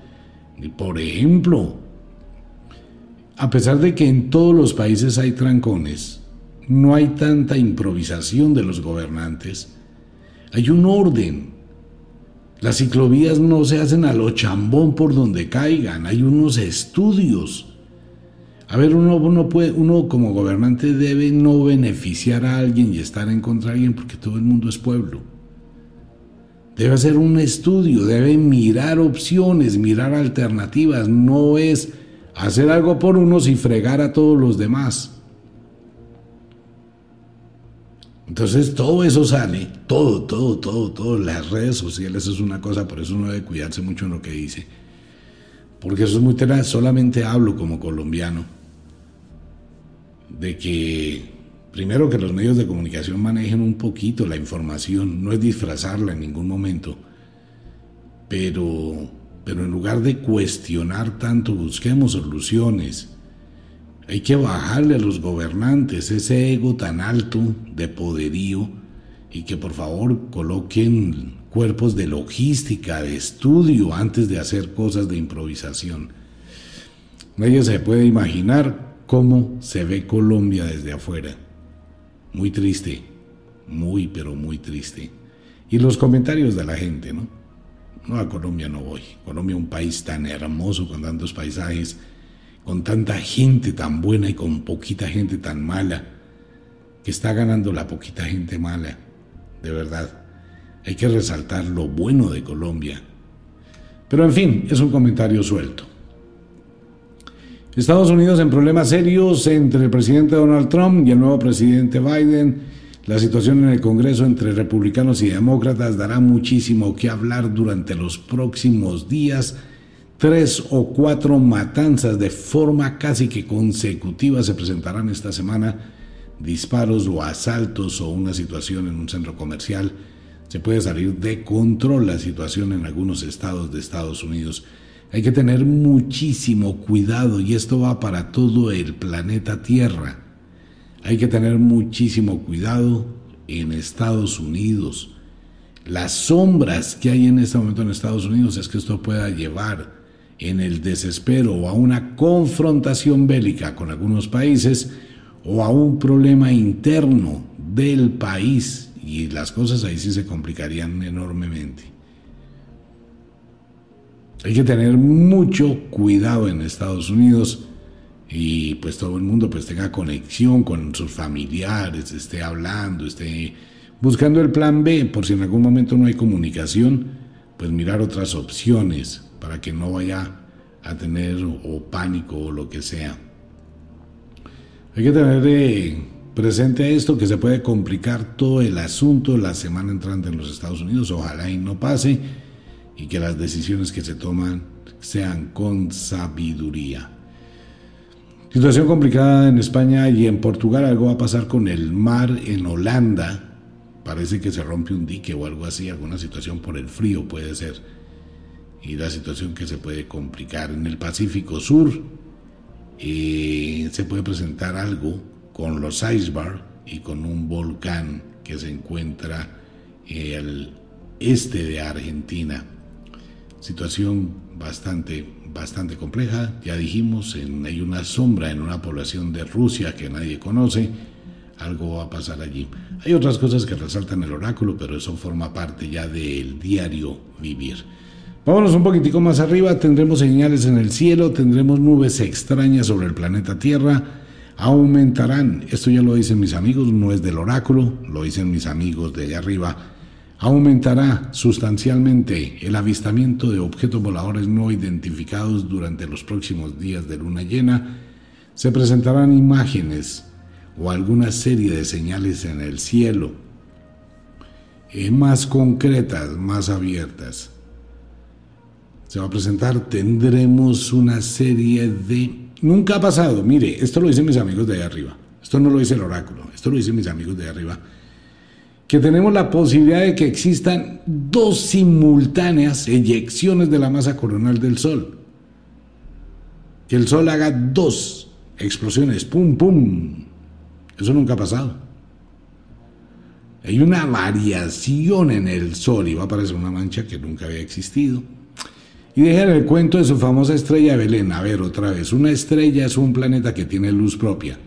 Por ejemplo, a pesar de que en todos los países hay trancones, no hay tanta improvisación de los gobernantes, hay un orden, las ciclovías no se hacen a lo chambón por donde caigan, hay unos estudios. A ver, uno, uno, puede, uno como gobernante debe no beneficiar a alguien y estar en contra de alguien porque todo el mundo es pueblo. Debe hacer un estudio, debe mirar opciones, mirar alternativas. No es hacer algo por unos y fregar a todos los demás. Entonces todo eso sale, todo, todo, todo, todo, las redes sociales es una cosa, por eso uno debe cuidarse mucho en lo que dice. Porque eso es muy tenaz, solamente hablo como colombiano de que primero que los medios de comunicación manejen un poquito la información, no es disfrazarla en ningún momento, pero, pero en lugar de cuestionar tanto, busquemos soluciones hay que bajarle a los gobernantes ese ego tan alto de poderío y que por favor coloquen cuerpos de logística, de estudio antes de hacer cosas de improvisación. Nadie se puede imaginar cómo se ve Colombia desde afuera. Muy triste, muy pero muy triste. Y los comentarios de la gente, ¿no? No, a Colombia no voy. Colombia un país tan hermoso con tantos paisajes con tanta gente tan buena y con poquita gente tan mala, que está ganando la poquita gente mala, de verdad. Hay que resaltar lo bueno de Colombia. Pero en fin, es un comentario suelto. Estados Unidos en problemas serios entre el presidente Donald Trump y el nuevo presidente Biden. La situación en el Congreso entre republicanos y demócratas dará muchísimo que hablar durante los próximos días Tres o cuatro matanzas de forma casi que consecutiva se presentarán esta semana, disparos o asaltos o una situación en un centro comercial. Se puede salir de control la situación en algunos estados de Estados Unidos. Hay que tener muchísimo cuidado y esto va para todo el planeta Tierra. Hay que tener muchísimo cuidado en Estados Unidos. Las sombras que hay en este momento en Estados Unidos es que esto pueda llevar en el desespero o a una confrontación bélica con algunos países o a un problema interno del país y las cosas ahí sí se complicarían enormemente. Hay que tener mucho cuidado en Estados Unidos y pues todo el mundo pues tenga conexión con sus familiares, esté hablando, esté buscando el plan B por si en algún momento no hay comunicación, pues mirar otras opciones para que no vaya a tener o pánico o lo que sea. Hay que tener eh, presente esto que se puede complicar todo el asunto la semana entrante en los Estados Unidos. Ojalá y no pase y que las decisiones que se toman sean con sabiduría. Situación complicada en España y en Portugal. Algo va a pasar con el mar en Holanda. Parece que se rompe un dique o algo así, alguna situación por el frío puede ser y la situación que se puede complicar. En el Pacífico Sur eh, se puede presentar algo con los icebergs y con un volcán que se encuentra al este de Argentina. Situación bastante, bastante compleja. Ya dijimos, en, hay una sombra en una población de Rusia que nadie conoce. Algo va a pasar allí. Hay otras cosas que resaltan el oráculo, pero eso forma parte ya del diario vivir. Vámonos un poquitico más arriba, tendremos señales en el cielo, tendremos nubes extrañas sobre el planeta Tierra, aumentarán, esto ya lo dicen mis amigos, no es del oráculo, lo dicen mis amigos de allá arriba, aumentará sustancialmente el avistamiento de objetos voladores no identificados durante los próximos días de luna llena, se presentarán imágenes o alguna serie de señales en el cielo, eh, más concretas, más abiertas. Se va a presentar, tendremos una serie de... Nunca ha pasado, mire, esto lo dicen mis amigos de ahí arriba, esto no lo dice el oráculo, esto lo dicen mis amigos de ahí arriba, que tenemos la posibilidad de que existan dos simultáneas eyecciones de la masa coronal del Sol. Que el Sol haga dos explosiones, pum, pum. Eso nunca ha pasado. Hay una variación en el Sol y va a aparecer una mancha que nunca había existido. Y dejen el cuento de su famosa estrella Belén. A ver, otra vez. Una estrella es un planeta que tiene luz propia.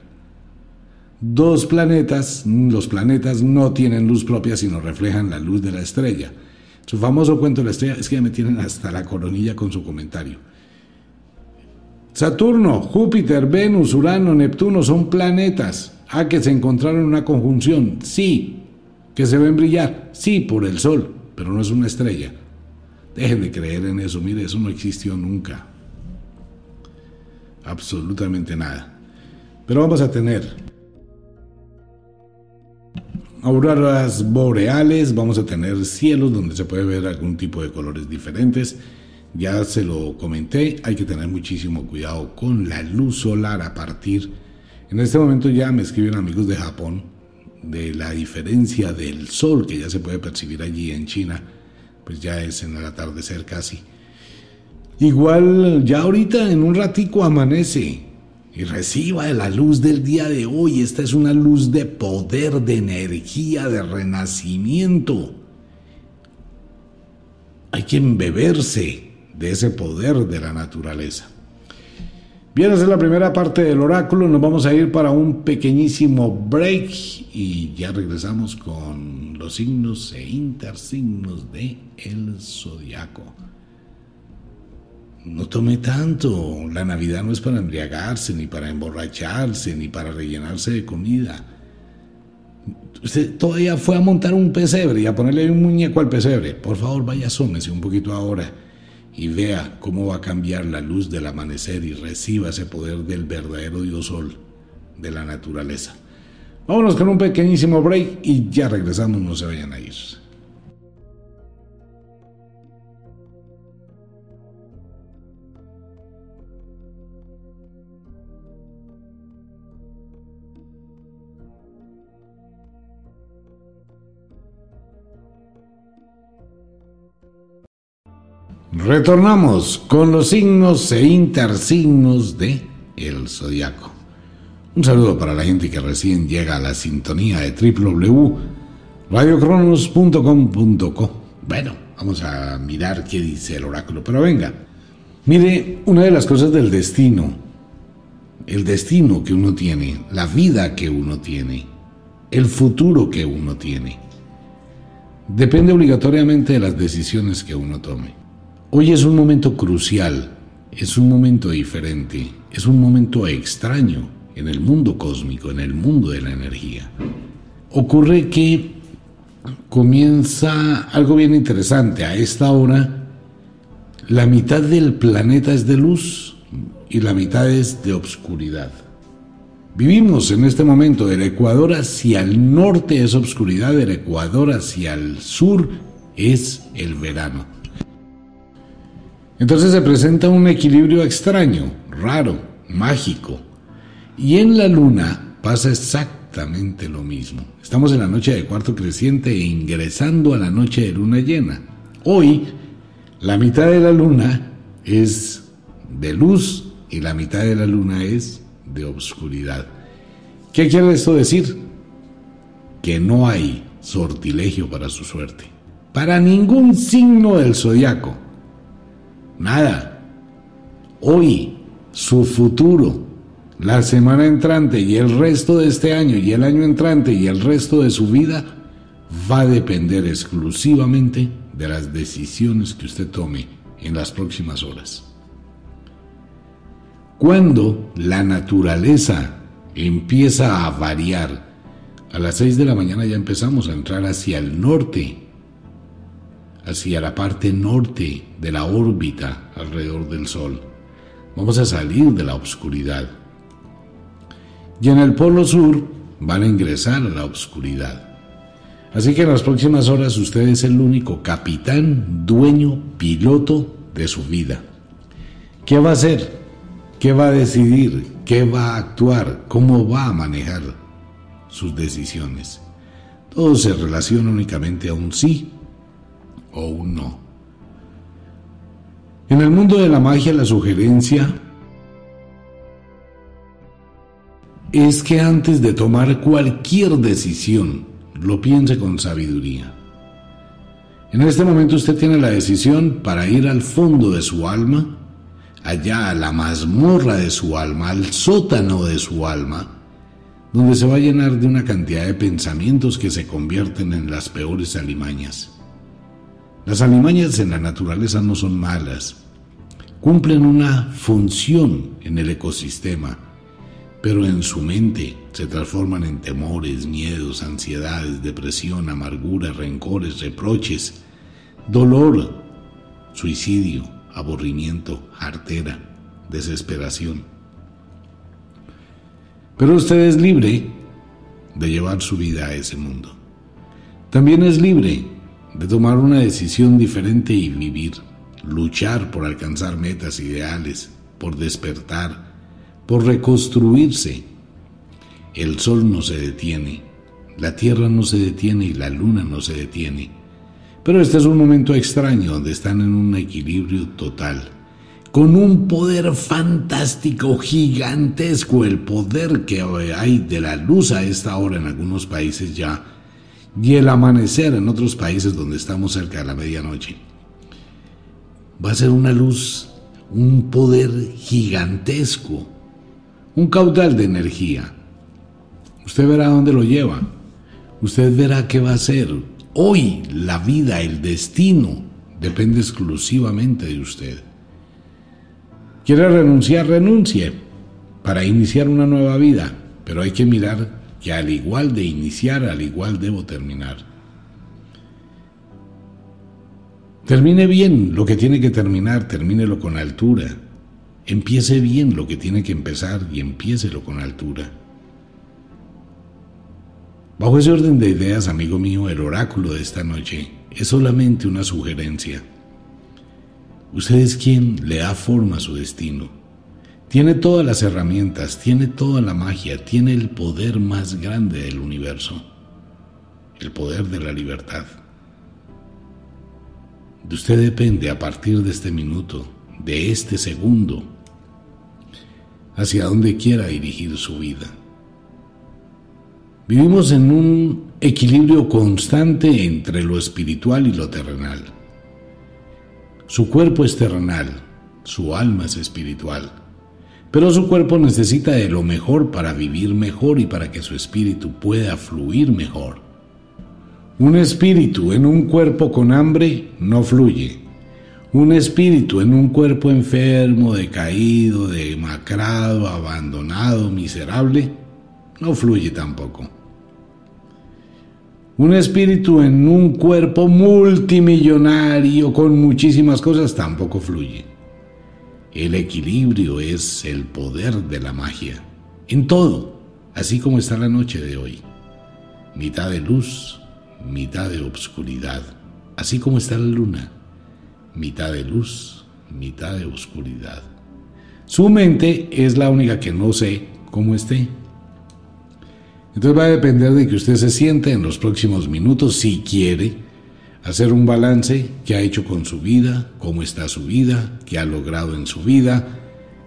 Dos planetas, los planetas no tienen luz propia, sino reflejan la luz de la estrella. Su famoso cuento de la estrella es que ya me tienen hasta la coronilla con su comentario. Saturno, Júpiter, Venus, Urano, Neptuno son planetas. ¿A que se encontraron en una conjunción? Sí. ¿Que se ven brillar? Sí, por el Sol pero no es una estrella. Dejen de creer en eso, mire, eso no existió nunca. Absolutamente nada. Pero vamos a tener auroras boreales, vamos a tener cielos donde se puede ver algún tipo de colores diferentes. Ya se lo comenté, hay que tener muchísimo cuidado con la luz solar a partir. En este momento ya me escriben amigos de Japón de la diferencia del sol que ya se puede percibir allí en China, pues ya es en el atardecer casi. Igual ya ahorita en un ratico amanece y reciba la luz del día de hoy. Esta es una luz de poder, de energía, de renacimiento. Hay que embeberse de ese poder de la naturaleza. Bien, esa es la primera parte del oráculo. Nos vamos a ir para un pequeñísimo break y ya regresamos con los signos e intersignos de el zodiaco. No tome tanto. La Navidad no es para embriagarse, ni para emborracharse, ni para rellenarse de comida. Usted todavía fue a montar un pesebre y a ponerle un muñeco al pesebre. Por favor, vaya, asómese un poquito ahora y vea cómo va a cambiar la luz del amanecer y reciba ese poder del verdadero Dios Sol, de la naturaleza. Vámonos con un pequeñísimo break y ya regresamos, no se vayan a ir. Retornamos con los signos e intersignos de el zodiaco. Un saludo para la gente que recién llega a la sintonía de www.radiocronos.com.co. Bueno, vamos a mirar qué dice el oráculo, pero venga. Mire, una de las cosas del destino, el destino que uno tiene, la vida que uno tiene, el futuro que uno tiene, depende obligatoriamente de las decisiones que uno tome. Hoy es un momento crucial, es un momento diferente, es un momento extraño en el mundo cósmico, en el mundo de la energía. Ocurre que comienza algo bien interesante. A esta hora, la mitad del planeta es de luz y la mitad es de obscuridad. Vivimos en este momento del Ecuador hacia el norte es obscuridad, del Ecuador hacia el sur es el verano. Entonces se presenta un equilibrio extraño, raro, mágico. Y en la luna pasa exactamente lo mismo. Estamos en la noche de cuarto creciente e ingresando a la noche de luna llena. Hoy, la mitad de la luna es de luz y la mitad de la luna es de obscuridad. ¿Qué quiere esto decir? Que no hay sortilegio para su suerte. Para ningún signo del zodiaco Nada. Hoy, su futuro, la semana entrante y el resto de este año y el año entrante y el resto de su vida va a depender exclusivamente de las decisiones que usted tome en las próximas horas. Cuando la naturaleza empieza a variar, a las 6 de la mañana ya empezamos a entrar hacia el norte hacia la parte norte de la órbita alrededor del Sol. Vamos a salir de la oscuridad. Y en el polo sur van a ingresar a la oscuridad. Así que en las próximas horas usted es el único capitán, dueño, piloto de su vida. ¿Qué va a hacer? ¿Qué va a decidir? ¿Qué va a actuar? ¿Cómo va a manejar sus decisiones? Todo se relaciona únicamente a un sí o no. En el mundo de la magia la sugerencia es que antes de tomar cualquier decisión lo piense con sabiduría. En este momento usted tiene la decisión para ir al fondo de su alma, allá a la mazmorra de su alma, al sótano de su alma, donde se va a llenar de una cantidad de pensamientos que se convierten en las peores alimañas. Las alimañas en la naturaleza no son malas, cumplen una función en el ecosistema, pero en su mente se transforman en temores, miedos, ansiedades, depresión, amargura, rencores, reproches, dolor, suicidio, aburrimiento, artera, desesperación. Pero usted es libre de llevar su vida a ese mundo. También es libre de tomar una decisión diferente y vivir, luchar por alcanzar metas ideales, por despertar, por reconstruirse. El sol no se detiene, la tierra no se detiene y la luna no se detiene. Pero este es un momento extraño donde están en un equilibrio total, con un poder fantástico, gigantesco, el poder que hay de la luz a esta hora en algunos países ya, y el amanecer en otros países donde estamos cerca de la medianoche. Va a ser una luz, un poder gigantesco, un caudal de energía. Usted verá dónde lo lleva. Usted verá qué va a hacer. Hoy la vida, el destino, depende exclusivamente de usted. ¿Quiere renunciar? Renuncie para iniciar una nueva vida, pero hay que mirar que al igual de iniciar, al igual debo terminar. Termine bien lo que tiene que terminar, termínelo con altura. Empiece bien lo que tiene que empezar y empiécelo con altura. Bajo ese orden de ideas, amigo mío, el oráculo de esta noche es solamente una sugerencia. Usted es quien le da forma a su destino. Tiene todas las herramientas, tiene toda la magia, tiene el poder más grande del universo, el poder de la libertad. De usted depende a partir de este minuto, de este segundo, hacia donde quiera dirigir su vida. Vivimos en un equilibrio constante entre lo espiritual y lo terrenal. Su cuerpo es terrenal, su alma es espiritual, pero su cuerpo necesita de lo mejor para vivir mejor y para que su espíritu pueda fluir mejor. Un espíritu en un cuerpo con hambre no fluye. Un espíritu en un cuerpo enfermo, decaído, demacrado, abandonado, miserable, no fluye tampoco. Un espíritu en un cuerpo multimillonario con muchísimas cosas tampoco fluye. El equilibrio es el poder de la magia. En todo, así como está la noche de hoy. Mitad de luz, mitad de obscuridad. Así como está la luna. Mitad de luz, mitad de oscuridad. Su mente es la única que no sé cómo esté. Entonces va a depender de que usted se siente en los próximos minutos si quiere hacer un balance que ha hecho con su vida, cómo está su vida, qué ha logrado en su vida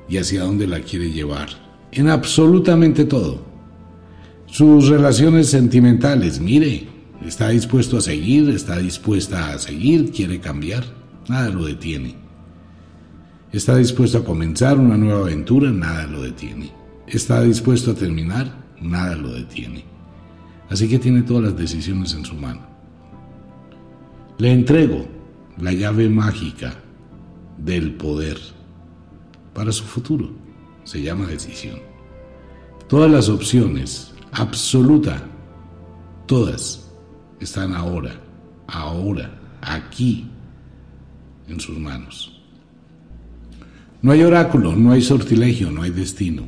y hacia dónde la quiere llevar. En absolutamente todo. Sus relaciones sentimentales, mire, está dispuesto a seguir, está dispuesta a seguir, quiere cambiar, nada lo detiene. Está dispuesto a comenzar una nueva aventura, nada lo detiene. Está dispuesto a terminar, nada lo detiene. Así que tiene todas las decisiones en su mano. Le entrego la llave mágica del poder para su futuro. Se llama decisión. Todas las opciones, absoluta, todas, están ahora, ahora, aquí, en sus manos. No hay oráculo, no hay sortilegio, no hay destino.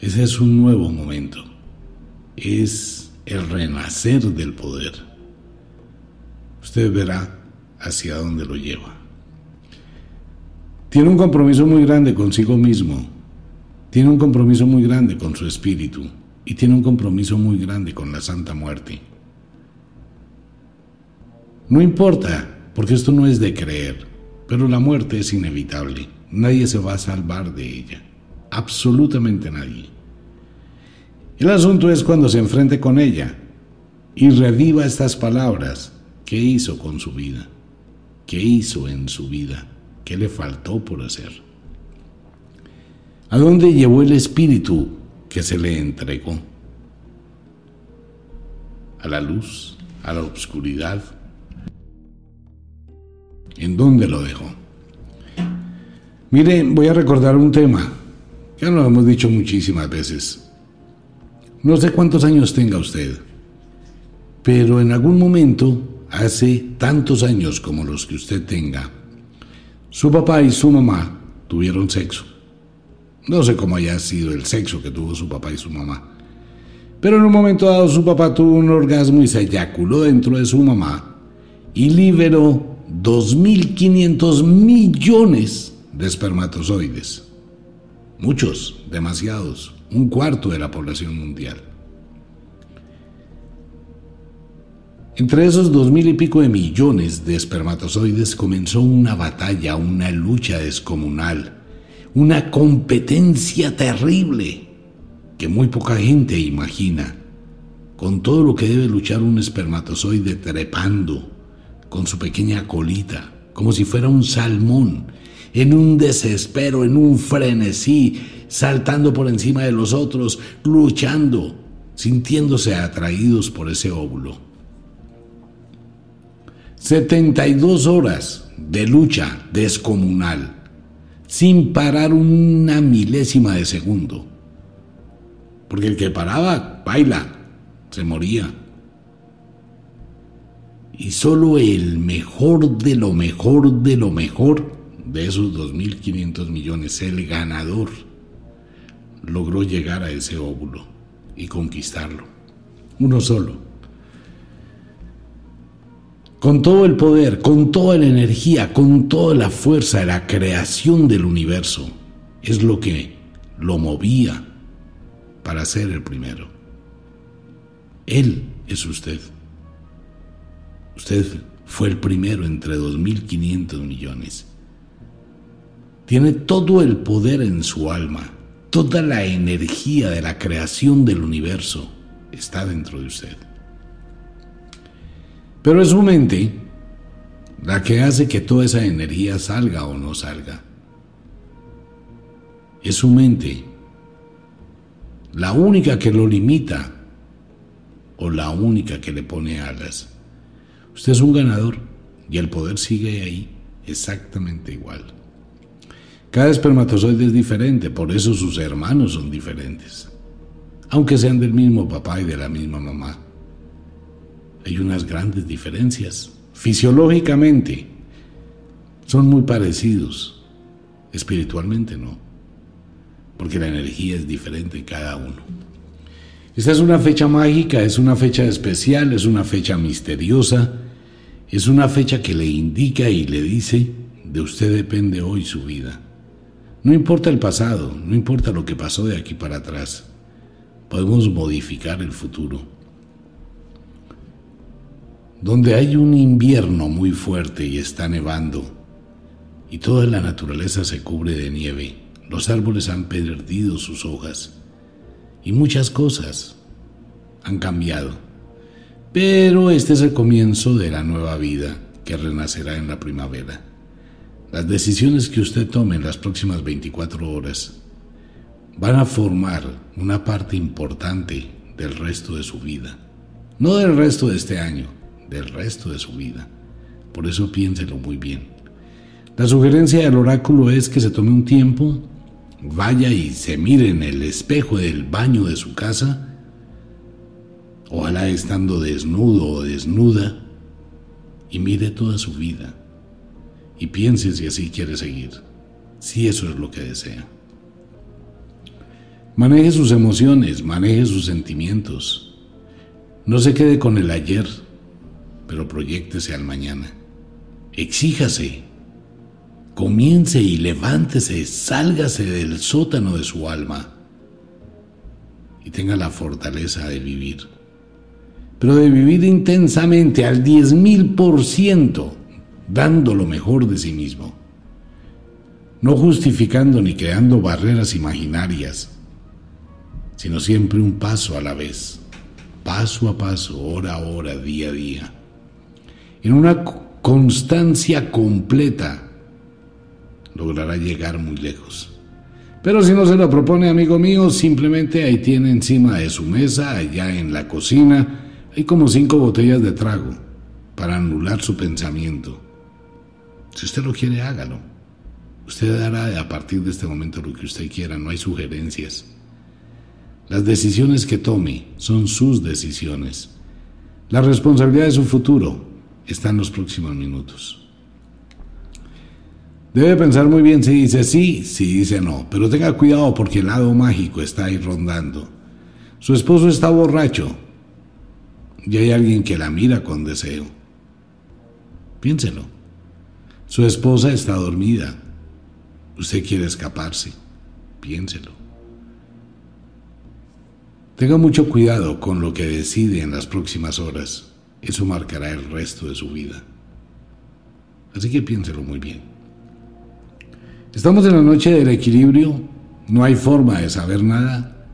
Ese es un nuevo momento. Es el renacer del poder. Usted verá hacia dónde lo lleva. Tiene un compromiso muy grande consigo mismo. Tiene un compromiso muy grande con su espíritu. Y tiene un compromiso muy grande con la Santa Muerte. No importa, porque esto no es de creer, pero la muerte es inevitable. Nadie se va a salvar de ella. Absolutamente nadie. El asunto es cuando se enfrente con ella y reviva estas palabras. ¿Qué hizo con su vida? ¿Qué hizo en su vida? ¿Qué le faltó por hacer? ¿A dónde llevó el espíritu que se le entregó? ¿A la luz? ¿A la oscuridad? ¿En dónde lo dejó? Miren, voy a recordar un tema. Ya lo hemos dicho muchísimas veces. No sé cuántos años tenga usted, pero en algún momento hace tantos años como los que usted tenga, su papá y su mamá tuvieron sexo. No sé cómo haya sido el sexo que tuvo su papá y su mamá. Pero en un momento dado su papá tuvo un orgasmo y se eyaculó dentro de su mamá y liberó 2.500 millones de espermatozoides. Muchos, demasiados, un cuarto de la población mundial. Entre esos dos mil y pico de millones de espermatozoides comenzó una batalla, una lucha descomunal, una competencia terrible que muy poca gente imagina, con todo lo que debe luchar un espermatozoide trepando con su pequeña colita, como si fuera un salmón, en un desespero, en un frenesí, saltando por encima de los otros, luchando, sintiéndose atraídos por ese óvulo. 72 horas de lucha descomunal, sin parar una milésima de segundo. Porque el que paraba, baila, se moría. Y solo el mejor de lo mejor de lo mejor de esos 2.500 millones, el ganador, logró llegar a ese óvulo y conquistarlo. Uno solo con todo el poder, con toda la energía, con toda la fuerza de la creación del universo, es lo que lo movía para ser el primero. Él es usted. Usted fue el primero entre 2.500 millones. Tiene todo el poder en su alma, toda la energía de la creación del universo está dentro de usted. Pero es su mente la que hace que toda esa energía salga o no salga. Es su mente la única que lo limita o la única que le pone alas. Usted es un ganador y el poder sigue ahí exactamente igual. Cada espermatozoide es diferente, por eso sus hermanos son diferentes, aunque sean del mismo papá y de la misma mamá hay unas grandes diferencias. Fisiológicamente son muy parecidos, espiritualmente no, porque la energía es diferente en cada uno. Esta es una fecha mágica, es una fecha especial, es una fecha misteriosa, es una fecha que le indica y le dice, de usted depende hoy su vida. No importa el pasado, no importa lo que pasó de aquí para atrás, podemos modificar el futuro donde hay un invierno muy fuerte y está nevando, y toda la naturaleza se cubre de nieve, los árboles han perdido sus hojas, y muchas cosas han cambiado. Pero este es el comienzo de la nueva vida que renacerá en la primavera. Las decisiones que usted tome en las próximas 24 horas van a formar una parte importante del resto de su vida. No del resto de este año, del resto de su vida. Por eso piénselo muy bien. La sugerencia del oráculo es que se tome un tiempo, vaya y se mire en el espejo del baño de su casa, ojalá estando desnudo o desnuda, y mire toda su vida y piense si así quiere seguir, si eso es lo que desea. Maneje sus emociones, maneje sus sentimientos. No se quede con el ayer, pero proyectese al mañana. Exíjase, comience y levántese, sálgase del sótano de su alma y tenga la fortaleza de vivir. Pero de vivir intensamente al diez mil por ciento, dando lo mejor de sí mismo. No justificando ni creando barreras imaginarias, sino siempre un paso a la vez, paso a paso, hora a hora, día a día en una constancia completa, logrará llegar muy lejos. Pero si no se lo propone, amigo mío, simplemente ahí tiene encima de su mesa, allá en la cocina, hay como cinco botellas de trago para anular su pensamiento. Si usted lo quiere, hágalo. Usted hará a partir de este momento lo que usted quiera, no hay sugerencias. Las decisiones que tome son sus decisiones. La responsabilidad de su futuro está en los próximos minutos. Debe pensar muy bien si dice sí, si dice no, pero tenga cuidado porque el lado mágico está ahí rondando. Su esposo está borracho y hay alguien que la mira con deseo. Piénselo. Su esposa está dormida. Usted quiere escaparse. Piénselo. Tenga mucho cuidado con lo que decide en las próximas horas. Eso marcará el resto de su vida. Así que piénselo muy bien. Estamos en la noche del equilibrio, no hay forma de saber nada.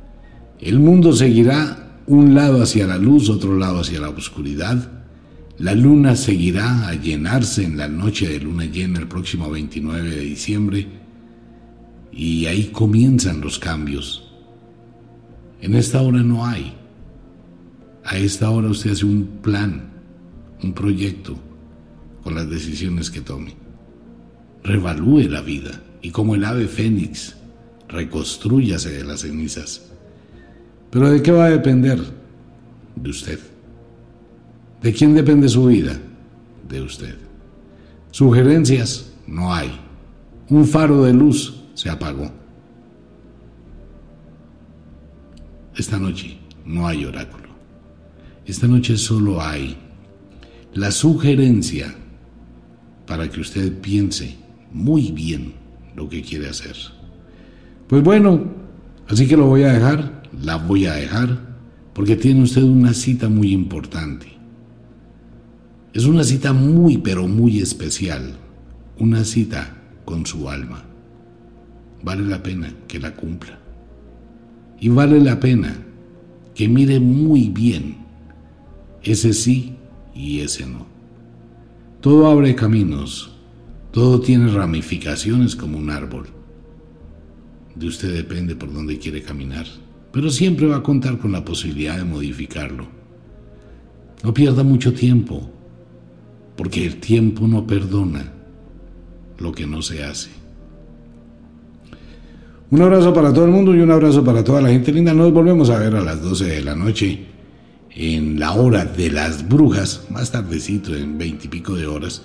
El mundo seguirá un lado hacia la luz, otro lado hacia la oscuridad. La luna seguirá a llenarse en la noche de luna llena el próximo 29 de diciembre y ahí comienzan los cambios. En esta hora no hay. A esta hora usted hace un plan, un proyecto con las decisiones que tome. Revalúe la vida y como el ave fénix, reconstrúyase de las cenizas. Pero ¿de qué va a depender? De usted. ¿De quién depende su vida? De usted. Sugerencias no hay. Un faro de luz se apagó. Esta noche no hay oráculo. Esta noche solo hay la sugerencia para que usted piense muy bien lo que quiere hacer. Pues bueno, así que lo voy a dejar, la voy a dejar, porque tiene usted una cita muy importante. Es una cita muy, pero muy especial, una cita con su alma. Vale la pena que la cumpla. Y vale la pena que mire muy bien ese sí y ese no. Todo abre caminos todo tiene ramificaciones como un árbol. De usted depende por dónde quiere caminar, pero siempre va a contar con la posibilidad de modificarlo. No pierda mucho tiempo, porque el tiempo no perdona lo que no se hace. Un abrazo para todo el mundo y un abrazo para toda la gente linda. Nos volvemos a ver a las 12 de la noche en la hora de las brujas, más tardecito, en veintipico de horas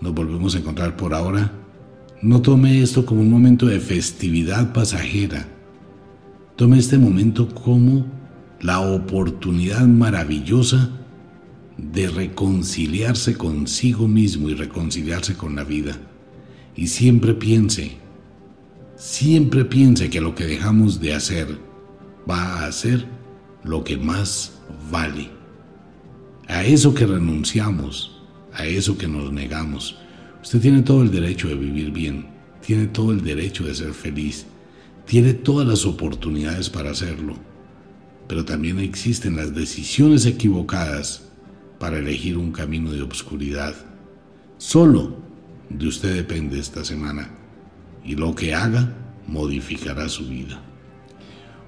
nos volvemos a encontrar por ahora, no tome esto como un momento de festividad pasajera. Tome este momento como la oportunidad maravillosa de reconciliarse consigo mismo y reconciliarse con la vida. Y siempre piense, siempre piense que lo que dejamos de hacer va a ser lo que más vale. A eso que renunciamos, a eso que nos negamos. Usted tiene todo el derecho de vivir bien, tiene todo el derecho de ser feliz, tiene todas las oportunidades para hacerlo, pero también existen las decisiones equivocadas para elegir un camino de obscuridad. Solo de usted depende esta semana y lo que haga modificará su vida.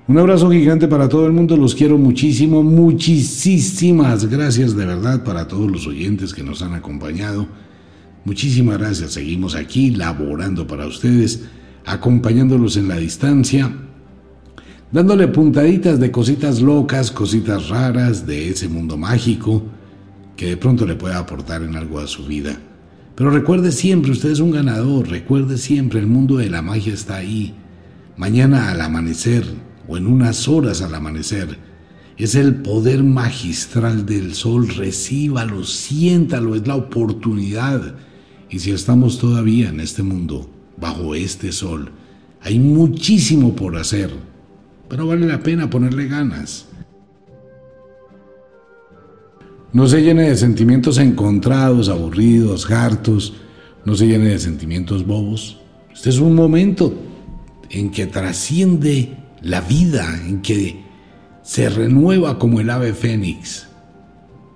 Un abrazo gigante para todo el mundo, los quiero muchísimo, muchísimas gracias de verdad para todos los oyentes que nos han acompañado. Muchísimas gracias, seguimos aquí laborando para ustedes, acompañándolos en la distancia, dándole puntaditas de cositas locas, cositas raras de ese mundo mágico que de pronto le pueda aportar en algo a su vida. Pero recuerde siempre, usted es un ganador, recuerde siempre, el mundo de la magia está ahí. Mañana al amanecer, en unas horas al amanecer. Es el poder magistral del sol, recíbalo, siéntalo, es la oportunidad. Y si estamos todavía en este mundo, bajo este sol, hay muchísimo por hacer, pero vale la pena ponerle ganas. No se llene de sentimientos encontrados, aburridos, hartos, no se llene de sentimientos bobos. Este es un momento en que trasciende la vida en que se renueva como el ave fénix.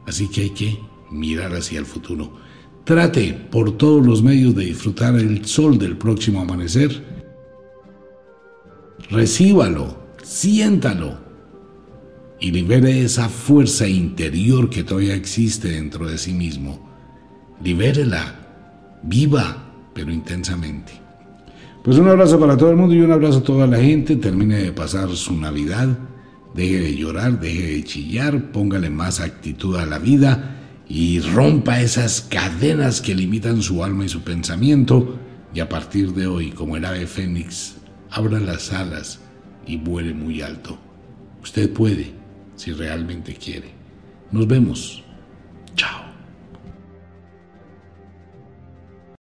Así que hay que mirar hacia el futuro. Trate por todos los medios de disfrutar el sol del próximo amanecer. Recíbalo, siéntalo y libere esa fuerza interior que todavía existe dentro de sí mismo. Libérela, viva, pero intensamente. Pues un abrazo para todo el mundo y un abrazo a toda la gente. Termine de pasar su Navidad. Deje de llorar, deje de chillar, póngale más actitud a la vida y rompa esas cadenas que limitan su alma y su pensamiento y a partir de hoy, como el ave fénix, abra las alas y vuele muy alto. Usted puede, si realmente quiere. Nos vemos